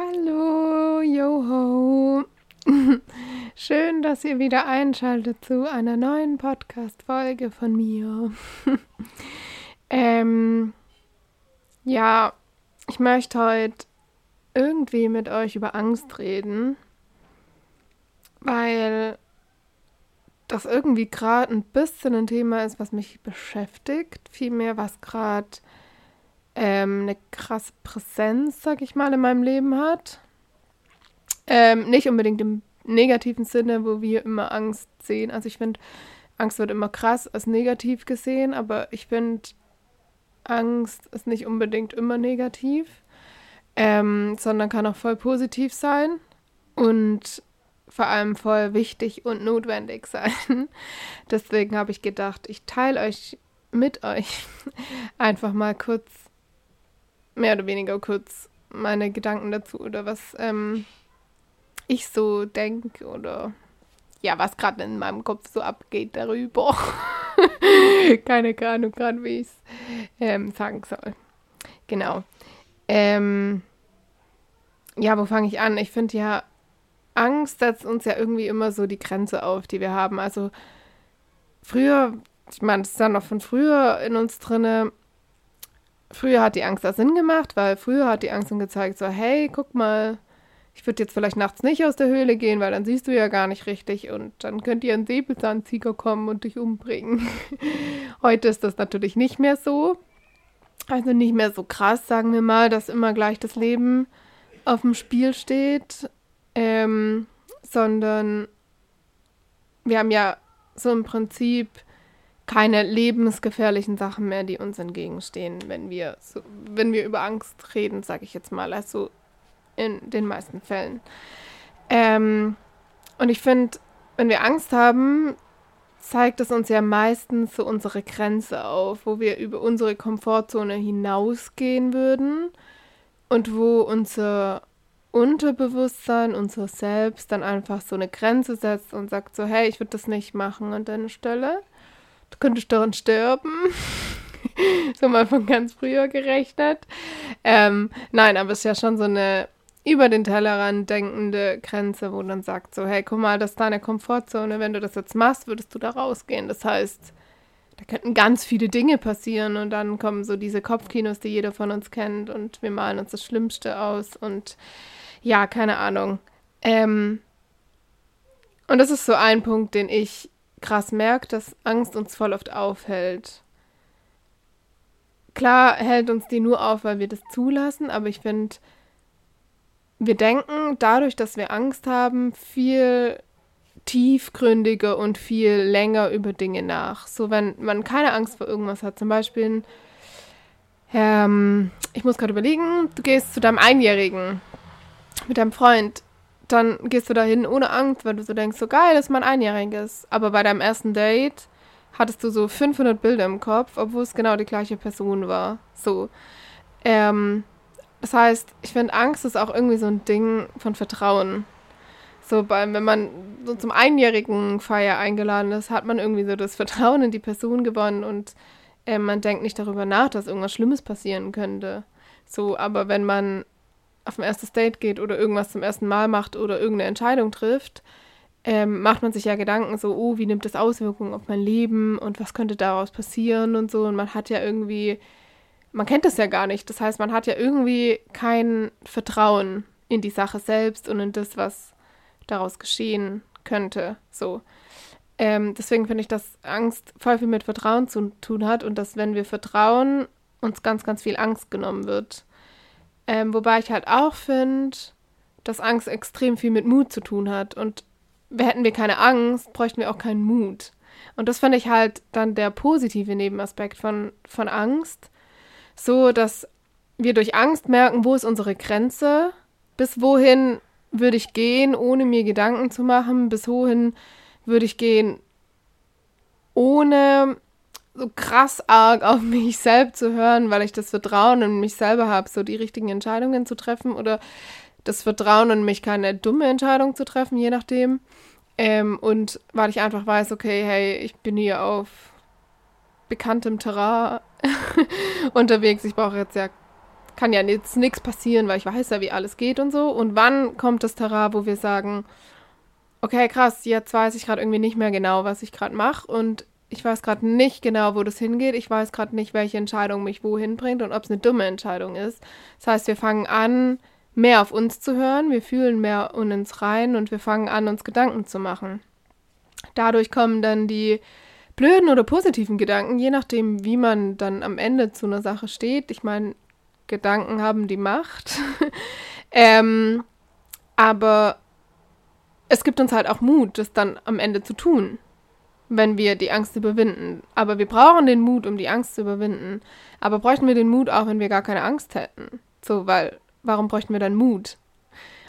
Hallo, Joho. Schön, dass ihr wieder einschaltet zu einer neuen Podcast-Folge von mir. ähm, ja, ich möchte heute irgendwie mit euch über Angst reden, weil das irgendwie gerade ein bisschen ein Thema ist, was mich beschäftigt. Vielmehr, was gerade ähm, eine krasse Präsenz, sag ich mal, in meinem Leben hat. Ähm, nicht unbedingt im negativen Sinne, wo wir immer Angst sehen. Also ich finde, Angst wird immer krass als negativ gesehen, aber ich finde, Angst ist nicht unbedingt immer negativ, ähm, sondern kann auch voll positiv sein und vor allem voll wichtig und notwendig sein. Deswegen habe ich gedacht, ich teile euch mit euch einfach mal kurz mehr oder weniger kurz meine Gedanken dazu oder was ähm, ich so denke oder ja, was gerade in meinem Kopf so abgeht darüber. Keine Ahnung gerade, wie ich es ähm, sagen soll. Genau. Ähm, ja, wo fange ich an? Ich finde ja, Angst setzt uns ja irgendwie immer so die Grenze auf, die wir haben. Also früher, ich meine, das ist ja noch von früher in uns drinne, früher hat die Angst da Sinn gemacht, weil früher hat die Angst dann gezeigt, so, hey, guck mal, ich würde jetzt vielleicht nachts nicht aus der Höhle gehen, weil dann siehst du ja gar nicht richtig und dann könnte dir ein Säbelzahntiger kommen und dich umbringen. Heute ist das natürlich nicht mehr so. Also nicht mehr so krass, sagen wir mal, dass immer gleich das Leben auf dem Spiel steht, ähm, sondern wir haben ja so im Prinzip keine lebensgefährlichen Sachen mehr, die uns entgegenstehen, wenn wir, so, wenn wir über Angst reden, sage ich jetzt mal, also in den meisten Fällen. Ähm, und ich finde, wenn wir Angst haben, zeigt es uns ja meistens so unsere Grenze auf, wo wir über unsere Komfortzone hinausgehen würden und wo unser Unterbewusstsein, unser Selbst dann einfach so eine Grenze setzt und sagt so, hey, ich würde das nicht machen an deiner Stelle du könntest daran sterben. so mal von ganz früher gerechnet. Ähm, nein, aber es ist ja schon so eine über den Tellerrand denkende Grenze, wo dann sagt so, hey, guck mal, das ist deine Komfortzone. Wenn du das jetzt machst, würdest du da rausgehen. Das heißt, da könnten ganz viele Dinge passieren und dann kommen so diese Kopfkinos, die jeder von uns kennt und wir malen uns das Schlimmste aus und ja, keine Ahnung. Ähm, und das ist so ein Punkt, den ich krass merkt, dass Angst uns voll oft aufhält. Klar hält uns die nur auf, weil wir das zulassen, aber ich finde, wir denken dadurch, dass wir Angst haben, viel tiefgründiger und viel länger über Dinge nach. So, wenn man keine Angst vor irgendwas hat, zum Beispiel, ähm, ich muss gerade überlegen, du gehst zu deinem Einjährigen mit deinem Freund dann gehst du dahin ohne Angst, weil du so denkst, so geil, das ist mein Einjähriges. Aber bei deinem ersten Date hattest du so 500 Bilder im Kopf, obwohl es genau die gleiche Person war. So. Ähm, das heißt, ich finde, Angst ist auch irgendwie so ein Ding von Vertrauen. So, beim, wenn man so zum einjährigen Feier eingeladen ist, hat man irgendwie so das Vertrauen in die Person gewonnen und äh, man denkt nicht darüber nach, dass irgendwas Schlimmes passieren könnte. So, aber wenn man auf ein erstes Date geht oder irgendwas zum ersten Mal macht oder irgendeine Entscheidung trifft, ähm, macht man sich ja Gedanken so, oh, wie nimmt das Auswirkungen auf mein Leben und was könnte daraus passieren und so. Und man hat ja irgendwie, man kennt das ja gar nicht. Das heißt, man hat ja irgendwie kein Vertrauen in die Sache selbst und in das, was daraus geschehen könnte. So. Ähm, deswegen finde ich, dass Angst voll viel mit Vertrauen zu tun hat und dass, wenn wir vertrauen, uns ganz, ganz viel Angst genommen wird. Ähm, wobei ich halt auch finde, dass Angst extrem viel mit Mut zu tun hat. Und hätten wir keine Angst, bräuchten wir auch keinen Mut. Und das finde ich halt dann der positive Nebenaspekt von, von Angst. So, dass wir durch Angst merken, wo ist unsere Grenze, bis wohin würde ich gehen, ohne mir Gedanken zu machen, bis wohin würde ich gehen, ohne so krass arg auf mich selbst zu hören, weil ich das Vertrauen in mich selber habe, so die richtigen Entscheidungen zu treffen oder das Vertrauen in mich, keine dumme Entscheidung zu treffen, je nachdem. Ähm, und weil ich einfach weiß, okay, hey, ich bin hier auf bekanntem Terrain unterwegs. Ich brauche jetzt ja kann ja jetzt nichts passieren, weil ich weiß ja, wie alles geht und so. Und wann kommt das Terrain, wo wir sagen, okay, krass, jetzt weiß ich gerade irgendwie nicht mehr genau, was ich gerade mache und ich weiß gerade nicht genau, wo das hingeht. Ich weiß gerade nicht, welche Entscheidung mich wohin bringt und ob es eine dumme Entscheidung ist. Das heißt, wir fangen an, mehr auf uns zu hören, wir fühlen mehr in uns rein und wir fangen an, uns Gedanken zu machen. Dadurch kommen dann die blöden oder positiven Gedanken, je nachdem, wie man dann am Ende zu einer Sache steht. Ich meine, Gedanken haben die Macht. ähm, aber es gibt uns halt auch Mut, das dann am Ende zu tun, wenn wir die Angst überwinden. Aber wir brauchen den Mut, um die Angst zu überwinden. Aber bräuchten wir den Mut auch, wenn wir gar keine Angst hätten? So, weil, warum bräuchten wir dann Mut?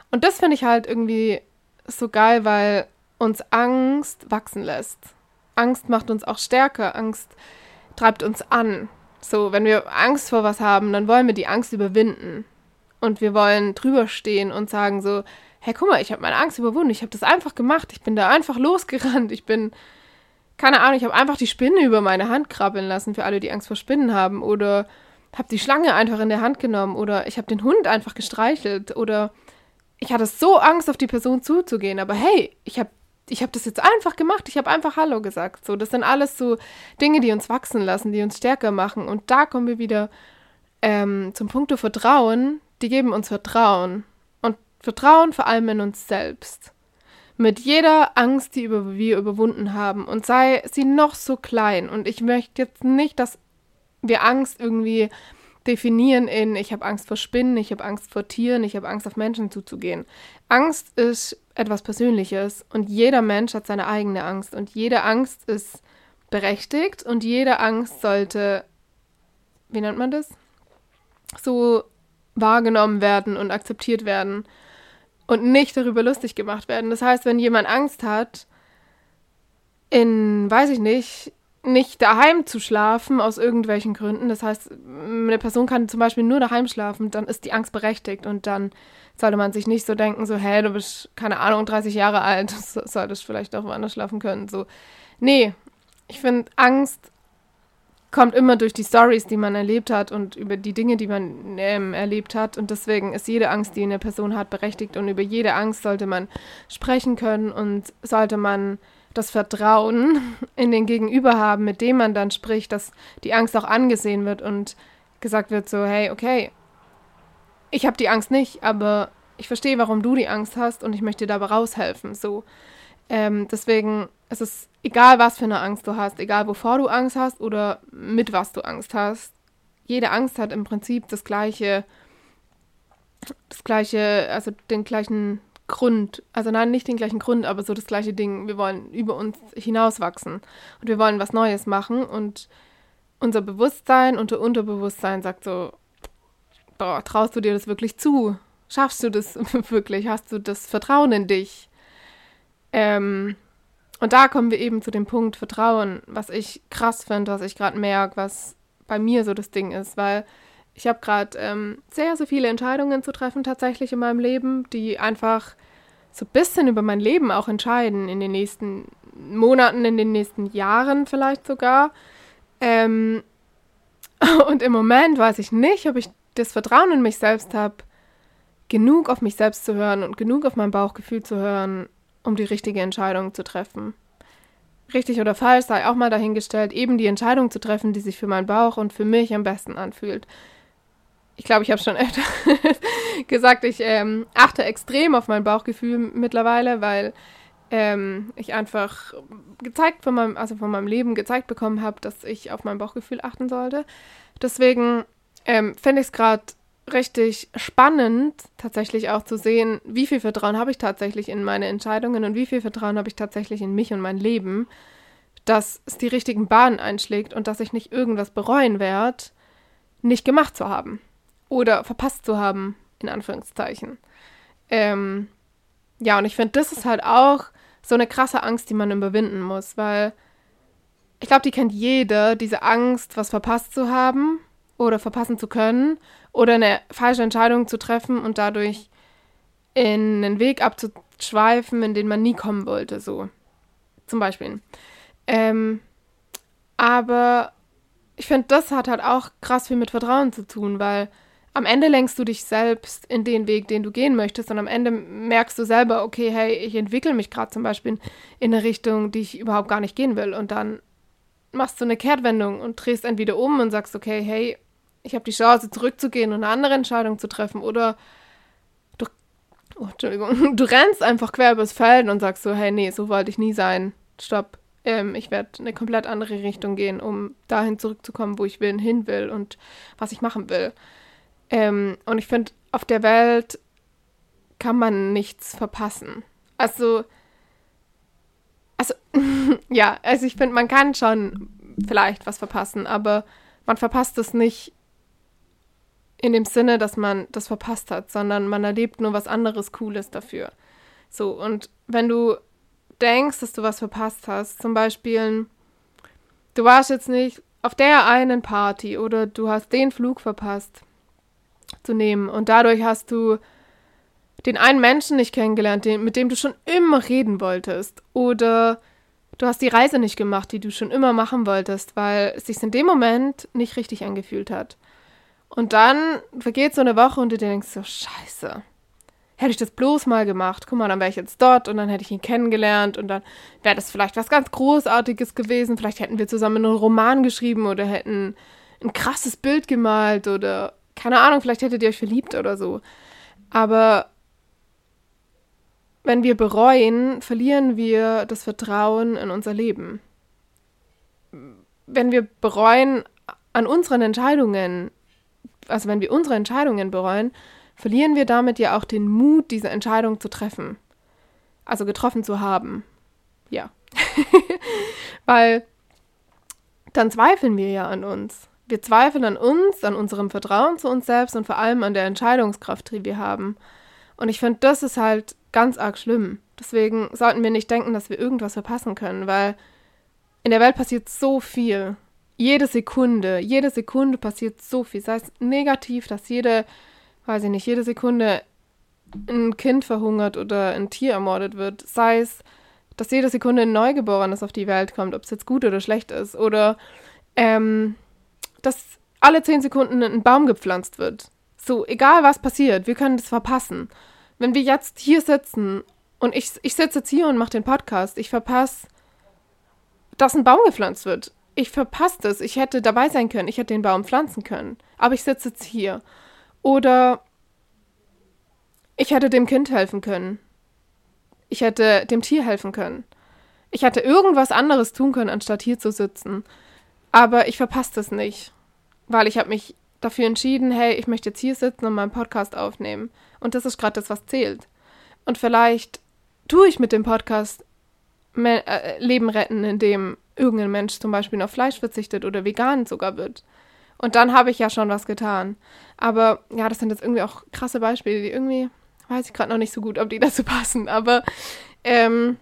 Und das finde ich halt irgendwie so geil, weil uns Angst wachsen lässt. Angst macht uns auch stärker. Angst treibt uns an. So, wenn wir Angst vor was haben, dann wollen wir die Angst überwinden. Und wir wollen drüber stehen und sagen so, hey, guck mal, ich habe meine Angst überwunden, ich habe das einfach gemacht, ich bin da einfach losgerannt, ich bin, keine Ahnung, ich habe einfach die Spinne über meine Hand krabbeln lassen, für alle, die Angst vor Spinnen haben, oder habe die Schlange einfach in der Hand genommen, oder ich habe den Hund einfach gestreichelt, oder ich hatte so Angst, auf die Person zuzugehen, aber hey, ich habe ich habe das jetzt einfach gemacht, ich habe einfach Hallo gesagt. So, das sind alles so Dinge, die uns wachsen lassen, die uns stärker machen. Und da kommen wir wieder ähm, zum Punkt Vertrauen. Die geben uns Vertrauen. Vertrauen vor allem in uns selbst. Mit jeder Angst, die wir überwunden haben, und sei sie noch so klein. Und ich möchte jetzt nicht, dass wir Angst irgendwie definieren in, ich habe Angst vor Spinnen, ich habe Angst vor Tieren, ich habe Angst auf Menschen zuzugehen. Angst ist etwas Persönliches und jeder Mensch hat seine eigene Angst und jede Angst ist berechtigt und jede Angst sollte, wie nennt man das? So wahrgenommen werden und akzeptiert werden und nicht darüber lustig gemacht werden. Das heißt, wenn jemand Angst hat, in, weiß ich nicht, nicht daheim zu schlafen aus irgendwelchen Gründen. Das heißt, eine Person kann zum Beispiel nur daheim schlafen, dann ist die Angst berechtigt und dann sollte man sich nicht so denken, so, hey, du bist, keine Ahnung, 30 Jahre alt, solltest vielleicht auch woanders schlafen können. So, nee, ich finde, Angst kommt immer durch die Stories, die man erlebt hat und über die Dinge, die man ähm, erlebt hat. Und deswegen ist jede Angst, die eine Person hat, berechtigt. Und über jede Angst sollte man sprechen können und sollte man das Vertrauen in den Gegenüber haben, mit dem man dann spricht, dass die Angst auch angesehen wird und gesagt wird so, hey, okay, ich habe die Angst nicht, aber ich verstehe, warum du die Angst hast und ich möchte dabei raushelfen. So, ähm, deswegen ist es egal, was für eine Angst du hast, egal wovor du Angst hast oder mit was du Angst hast. Jede Angst hat im Prinzip das gleiche, das gleiche, also den gleichen Grund. Also nein, nicht den gleichen Grund, aber so das gleiche Ding. Wir wollen über uns hinauswachsen und wir wollen was Neues machen und unser Bewusstsein, unser Unterbewusstsein sagt so, boah, traust du dir das wirklich zu? Schaffst du das wirklich? Hast du das Vertrauen in dich? Ähm, und da kommen wir eben zu dem Punkt Vertrauen, was ich krass finde, was ich gerade merke, was bei mir so das Ding ist, weil ich habe gerade ähm, sehr, sehr viele Entscheidungen zu treffen tatsächlich in meinem Leben, die einfach so ein bisschen über mein Leben auch entscheiden in den nächsten Monaten, in den nächsten Jahren vielleicht sogar. Ähm, und im Moment weiß ich nicht, ob ich das Vertrauen in mich selbst habe, genug auf mich selbst zu hören und genug auf mein Bauchgefühl zu hören, um die richtige Entscheidung zu treffen. Richtig oder falsch sei auch mal dahingestellt, eben die Entscheidung zu treffen, die sich für meinen Bauch und für mich am besten anfühlt. Ich glaube, ich habe schon öfter gesagt, ich ähm, achte extrem auf mein Bauchgefühl mittlerweile, weil ähm, ich einfach gezeigt von meinem, also von meinem Leben gezeigt bekommen habe, dass ich auf mein Bauchgefühl achten sollte. Deswegen ähm, fände ich es gerade richtig spannend, tatsächlich auch zu sehen, wie viel Vertrauen habe ich tatsächlich in meine Entscheidungen und wie viel Vertrauen habe ich tatsächlich in mich und mein Leben, dass es die richtigen Bahnen einschlägt und dass ich nicht irgendwas bereuen werde, nicht gemacht zu haben oder verpasst zu haben, in Anführungszeichen. Ähm, ja, und ich finde, das ist halt auch so eine krasse Angst, die man überwinden muss, weil ich glaube, die kennt jeder, diese Angst, was verpasst zu haben oder verpassen zu können oder eine falsche Entscheidung zu treffen und dadurch in einen Weg abzuschweifen, in den man nie kommen wollte, so zum Beispiel. Ähm, aber ich finde, das hat halt auch krass viel mit Vertrauen zu tun, weil am Ende lenkst du dich selbst in den Weg, den du gehen möchtest und am Ende merkst du selber, okay, hey, ich entwickle mich gerade zum Beispiel in eine Richtung, die ich überhaupt gar nicht gehen will und dann machst du eine Kehrtwendung und drehst entweder um und sagst, okay, hey, ich habe die Chance zurückzugehen und eine andere Entscheidung zu treffen oder du, oh, Entschuldigung, du rennst einfach quer übers Feld und sagst so, hey, nee, so wollte ich nie sein, stopp, ähm, ich werde eine komplett andere Richtung gehen, um dahin zurückzukommen, wo ich will, hin will und was ich machen will. Ähm, und ich finde, auf der Welt kann man nichts verpassen. Also, also, ja, also ich finde, man kann schon vielleicht was verpassen, aber man verpasst es nicht in dem Sinne, dass man das verpasst hat, sondern man erlebt nur was anderes Cooles dafür. So, und wenn du denkst, dass du was verpasst hast, zum Beispiel, du warst jetzt nicht auf der einen Party oder du hast den Flug verpasst zu nehmen und dadurch hast du den einen Menschen nicht kennengelernt, den, mit dem du schon immer reden wolltest oder du hast die Reise nicht gemacht, die du schon immer machen wolltest, weil es sich in dem Moment nicht richtig angefühlt hat. Und dann vergeht so eine Woche und du denkst so, scheiße, hätte ich das bloß mal gemacht, guck mal, dann wäre ich jetzt dort und dann hätte ich ihn kennengelernt und dann wäre das vielleicht was ganz Großartiges gewesen. Vielleicht hätten wir zusammen einen Roman geschrieben oder hätten ein krasses Bild gemalt oder keine Ahnung, vielleicht hättet ihr euch verliebt oder so. Aber wenn wir bereuen, verlieren wir das Vertrauen in unser Leben. Wenn wir bereuen an unseren Entscheidungen, also wenn wir unsere Entscheidungen bereuen, verlieren wir damit ja auch den Mut, diese Entscheidung zu treffen. Also getroffen zu haben. Ja. Weil dann zweifeln wir ja an uns. Wir zweifeln an uns, an unserem Vertrauen zu uns selbst und vor allem an der Entscheidungskraft, die wir haben. Und ich finde, das ist halt ganz arg schlimm. Deswegen sollten wir nicht denken, dass wir irgendwas verpassen können, weil in der Welt passiert so viel. Jede Sekunde, jede Sekunde passiert so viel. Sei es negativ, dass jede weiß ich nicht, jede Sekunde ein Kind verhungert oder ein Tier ermordet wird, sei es, dass jede Sekunde ein Neugeborenes auf die Welt kommt, ob es jetzt gut oder schlecht ist, oder ähm, dass alle zehn Sekunden ein Baum gepflanzt wird. So, egal was passiert, wir können das verpassen. Wenn wir jetzt hier sitzen und ich, ich sitze jetzt hier und mache den Podcast, ich verpasse, dass ein Baum gepflanzt wird. Ich verpasse das. Ich hätte dabei sein können, ich hätte den Baum pflanzen können. Aber ich sitze jetzt hier. Oder ich hätte dem Kind helfen können. Ich hätte dem Tier helfen können. Ich hätte irgendwas anderes tun können, anstatt hier zu sitzen. Aber ich verpasse das nicht, weil ich habe mich dafür entschieden, hey, ich möchte jetzt hier sitzen und meinen Podcast aufnehmen. Und das ist gerade das, was zählt. Und vielleicht tue ich mit dem Podcast äh, Leben retten, indem irgendein Mensch zum Beispiel auf Fleisch verzichtet oder vegan sogar wird. Und dann habe ich ja schon was getan. Aber ja, das sind jetzt irgendwie auch krasse Beispiele, die irgendwie, weiß ich gerade noch nicht so gut, ob die dazu passen. Aber ähm,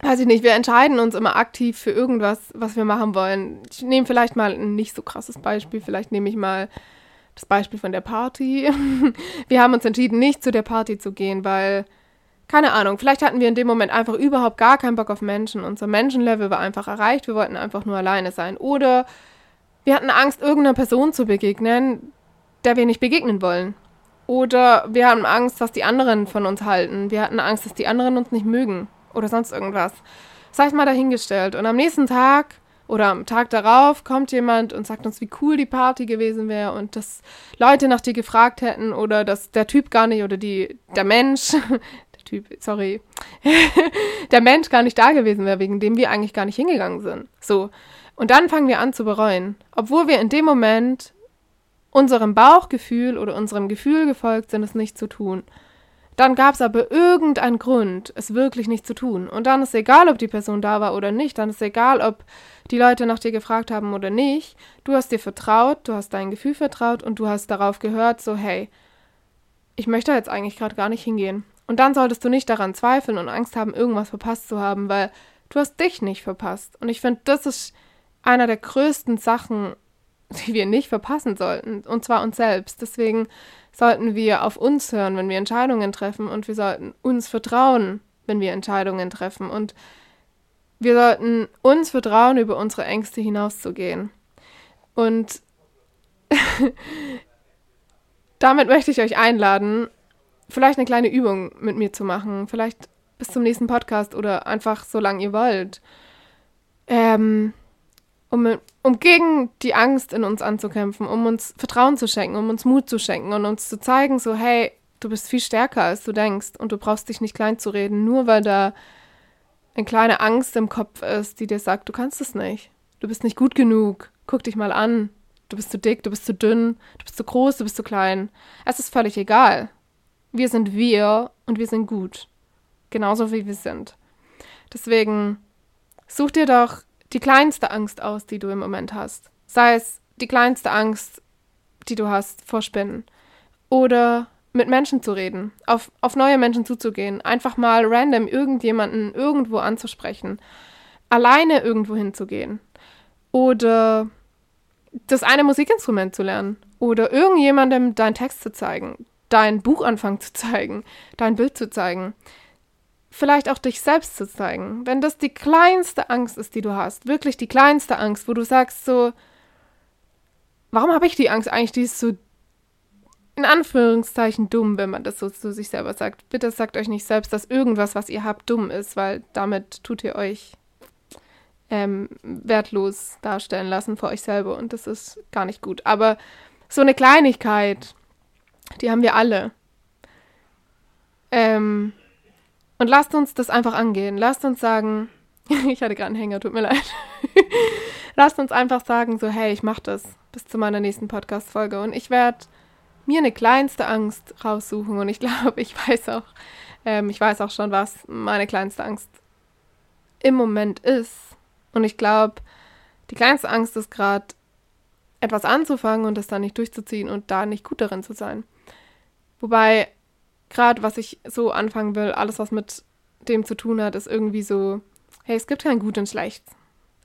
weiß ich nicht, wir entscheiden uns immer aktiv für irgendwas, was wir machen wollen. Ich nehme vielleicht mal ein nicht so krasses Beispiel. Vielleicht nehme ich mal das Beispiel von der Party. wir haben uns entschieden, nicht zu der Party zu gehen, weil, keine Ahnung, vielleicht hatten wir in dem Moment einfach überhaupt gar keinen Bock auf Menschen. Unser Menschenlevel war einfach erreicht. Wir wollten einfach nur alleine sein. Oder wir hatten Angst, irgendeiner Person zu begegnen, der wir nicht begegnen wollen. Oder wir hatten Angst, was die anderen von uns halten. Wir hatten Angst, dass die anderen uns nicht mögen. Oder sonst irgendwas. Sei es mal dahingestellt. Und am nächsten Tag oder am Tag darauf kommt jemand und sagt uns, wie cool die Party gewesen wäre und dass Leute nach dir gefragt hätten oder dass der Typ gar nicht oder die, der Mensch, Typ, sorry, der Mensch gar nicht da gewesen wäre, wegen dem wir eigentlich gar nicht hingegangen sind. So. Und dann fangen wir an zu bereuen, obwohl wir in dem Moment unserem Bauchgefühl oder unserem Gefühl gefolgt sind, es nicht zu tun. Dann gab es aber irgendeinen Grund, es wirklich nicht zu tun. Und dann ist egal, ob die Person da war oder nicht. Dann ist egal, ob die Leute nach dir gefragt haben oder nicht. Du hast dir vertraut, du hast dein Gefühl vertraut und du hast darauf gehört, so hey, ich möchte jetzt eigentlich gerade gar nicht hingehen. Und dann solltest du nicht daran zweifeln und Angst haben, irgendwas verpasst zu haben, weil du hast dich nicht verpasst. Und ich finde, das ist einer der größten Sachen, die wir nicht verpassen sollten, und zwar uns selbst. Deswegen sollten wir auf uns hören, wenn wir Entscheidungen treffen, und wir sollten uns vertrauen, wenn wir Entscheidungen treffen. Und wir sollten uns vertrauen, über unsere Ängste hinauszugehen. Und damit möchte ich euch einladen, vielleicht eine kleine Übung mit mir zu machen. Vielleicht bis zum nächsten Podcast oder einfach so lange ihr wollt. Ähm, um, um gegen die Angst in uns anzukämpfen, um uns Vertrauen zu schenken, um uns Mut zu schenken und uns zu zeigen, so, hey, du bist viel stärker, als du denkst und du brauchst dich nicht klein zu reden, nur weil da eine kleine Angst im Kopf ist, die dir sagt, du kannst es nicht. Du bist nicht gut genug. Guck dich mal an. Du bist zu dick, du bist zu dünn, du bist zu groß, du bist zu klein. Es ist völlig egal. Wir sind wir und wir sind gut. Genauso wie wir sind. Deswegen such dir doch die kleinste Angst aus, die du im Moment hast. Sei es die kleinste Angst, die du hast vor Spinnen. Oder mit Menschen zu reden, auf, auf neue Menschen zuzugehen, einfach mal random irgendjemanden irgendwo anzusprechen, alleine irgendwo hinzugehen. Oder das eine Musikinstrument zu lernen oder irgendjemandem deinen Text zu zeigen, deinen Buchanfang zu zeigen, dein Bild zu zeigen. Vielleicht auch dich selbst zu zeigen. Wenn das die kleinste Angst ist, die du hast, wirklich die kleinste Angst, wo du sagst so, warum habe ich die Angst eigentlich, die ist so in Anführungszeichen dumm, wenn man das so zu sich selber sagt. Bitte sagt euch nicht selbst, dass irgendwas, was ihr habt, dumm ist, weil damit tut ihr euch ähm, wertlos darstellen lassen vor euch selber und das ist gar nicht gut. Aber so eine Kleinigkeit, die haben wir alle. Ähm, und lasst uns das einfach angehen. Lasst uns sagen, ich hatte gerade einen Hänger, tut mir leid. lasst uns einfach sagen, so, hey, ich mach das bis zu meiner nächsten Podcast-Folge und ich werde mir eine kleinste Angst raussuchen und ich glaube, ich weiß auch, ähm, ich weiß auch schon, was meine kleinste Angst im Moment ist. Und ich glaube, die kleinste Angst ist gerade, etwas anzufangen und das dann nicht durchzuziehen und da nicht gut darin zu sein. Wobei, gerade was ich so anfangen will, alles, was mit dem zu tun hat, ist irgendwie so, hey, es gibt kein Gut und Schlecht.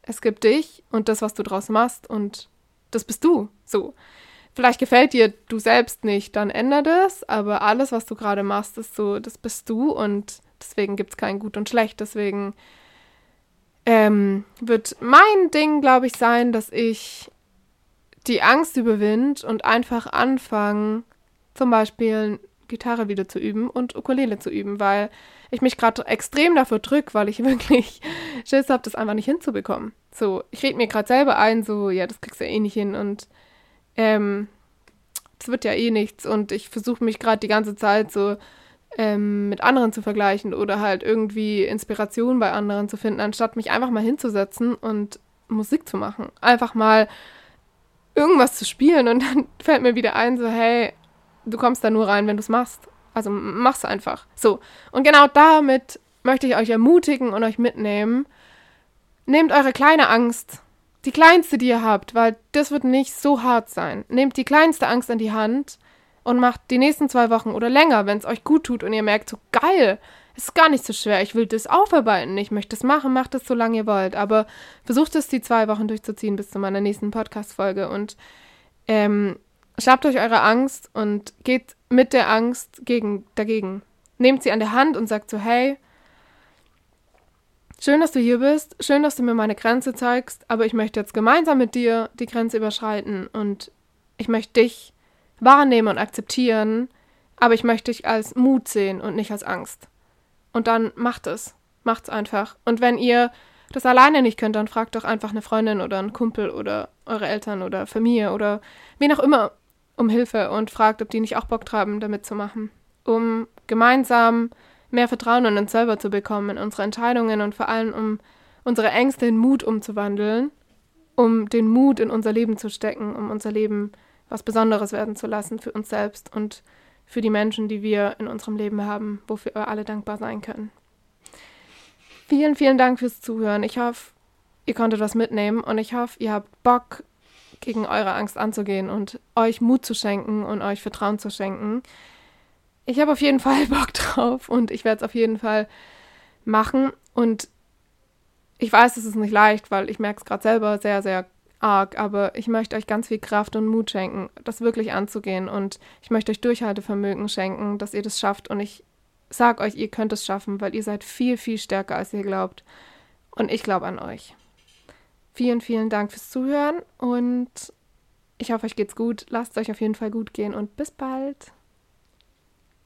Es gibt dich und das, was du draus machst und das bist du. So. Vielleicht gefällt dir du selbst nicht, dann ändere das, aber alles, was du gerade machst, ist so, das bist du und deswegen gibt es kein Gut und Schlecht. Deswegen ähm, wird mein Ding, glaube ich, sein, dass ich die Angst überwinde und einfach anfange, zum Beispiel Gitarre wieder zu üben und Ukulele zu üben, weil ich mich gerade extrem dafür drücke, weil ich wirklich Schiss habe, das einfach nicht hinzubekommen. So, ich rede mir gerade selber ein, so, ja, das kriegst du ja eh nicht hin und ähm, das wird ja eh nichts und ich versuche mich gerade die ganze Zeit so ähm, mit anderen zu vergleichen oder halt irgendwie Inspiration bei anderen zu finden, anstatt mich einfach mal hinzusetzen und Musik zu machen. Einfach mal irgendwas zu spielen und dann fällt mir wieder ein, so, hey, du kommst da nur rein, wenn du es machst. Also mach's einfach. So. Und genau damit möchte ich euch ermutigen und euch mitnehmen. Nehmt eure kleine Angst, die kleinste, die ihr habt, weil das wird nicht so hart sein. Nehmt die kleinste Angst in die Hand und macht die nächsten zwei Wochen oder länger, wenn es euch gut tut und ihr merkt, so geil, ist gar nicht so schwer, ich will das aufarbeiten, ich möchte es machen, macht es so lange ihr wollt, aber versucht es die zwei Wochen durchzuziehen bis zu meiner nächsten Podcast-Folge und ähm, schnappt euch eure Angst und geht mit der Angst gegen, dagegen. Nehmt sie an der Hand und sagt so, hey, schön, dass du hier bist, schön, dass du mir meine Grenze zeigst, aber ich möchte jetzt gemeinsam mit dir die Grenze überschreiten und ich möchte dich wahrnehmen und akzeptieren, aber ich möchte dich als Mut sehen und nicht als Angst. Und dann macht es. Macht's einfach. Und wenn ihr das alleine nicht könnt, dann fragt doch einfach eine Freundin oder einen Kumpel oder eure Eltern oder Familie oder wen auch immer um Hilfe und fragt, ob die nicht auch Bock haben, damit zu machen. Um gemeinsam mehr Vertrauen in uns selber zu bekommen, in unsere Entscheidungen und vor allem um unsere Ängste in Mut umzuwandeln, um den Mut in unser Leben zu stecken, um unser Leben was Besonderes werden zu lassen für uns selbst und für die Menschen, die wir in unserem Leben haben, wofür wir alle dankbar sein können. Vielen, vielen Dank fürs Zuhören. Ich hoffe, ihr konntet was mitnehmen und ich hoffe, ihr habt Bock, gegen eure Angst anzugehen und euch Mut zu schenken und euch Vertrauen zu schenken. Ich habe auf jeden Fall Bock drauf und ich werde es auf jeden Fall machen. Und ich weiß, es ist nicht leicht, weil ich merke es gerade selber sehr, sehr arg, aber ich möchte euch ganz viel Kraft und Mut schenken, das wirklich anzugehen und ich möchte euch Durchhaltevermögen schenken, dass ihr das schafft und ich sag euch, ihr könnt es schaffen, weil ihr seid viel, viel stärker, als ihr glaubt und ich glaube an euch. Vielen, vielen Dank fürs Zuhören und Ich hoffe, euch geht's gut. Lasst es euch auf jeden Fall gut gehen und bis bald.